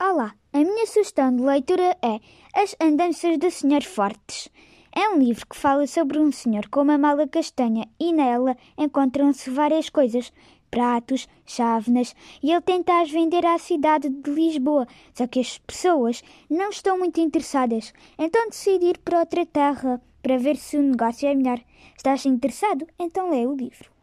Olá, a minha sugestão de leitura é As Andanças do Senhor Fortes. É um livro que fala sobre um senhor com uma mala castanha e nela encontram-se várias coisas, pratos, chávenas, e ele tenta as vender à cidade de Lisboa, só que as pessoas não estão muito interessadas, então decide ir para outra terra para ver se o negócio é melhor. Estás interessado? Então lê o livro.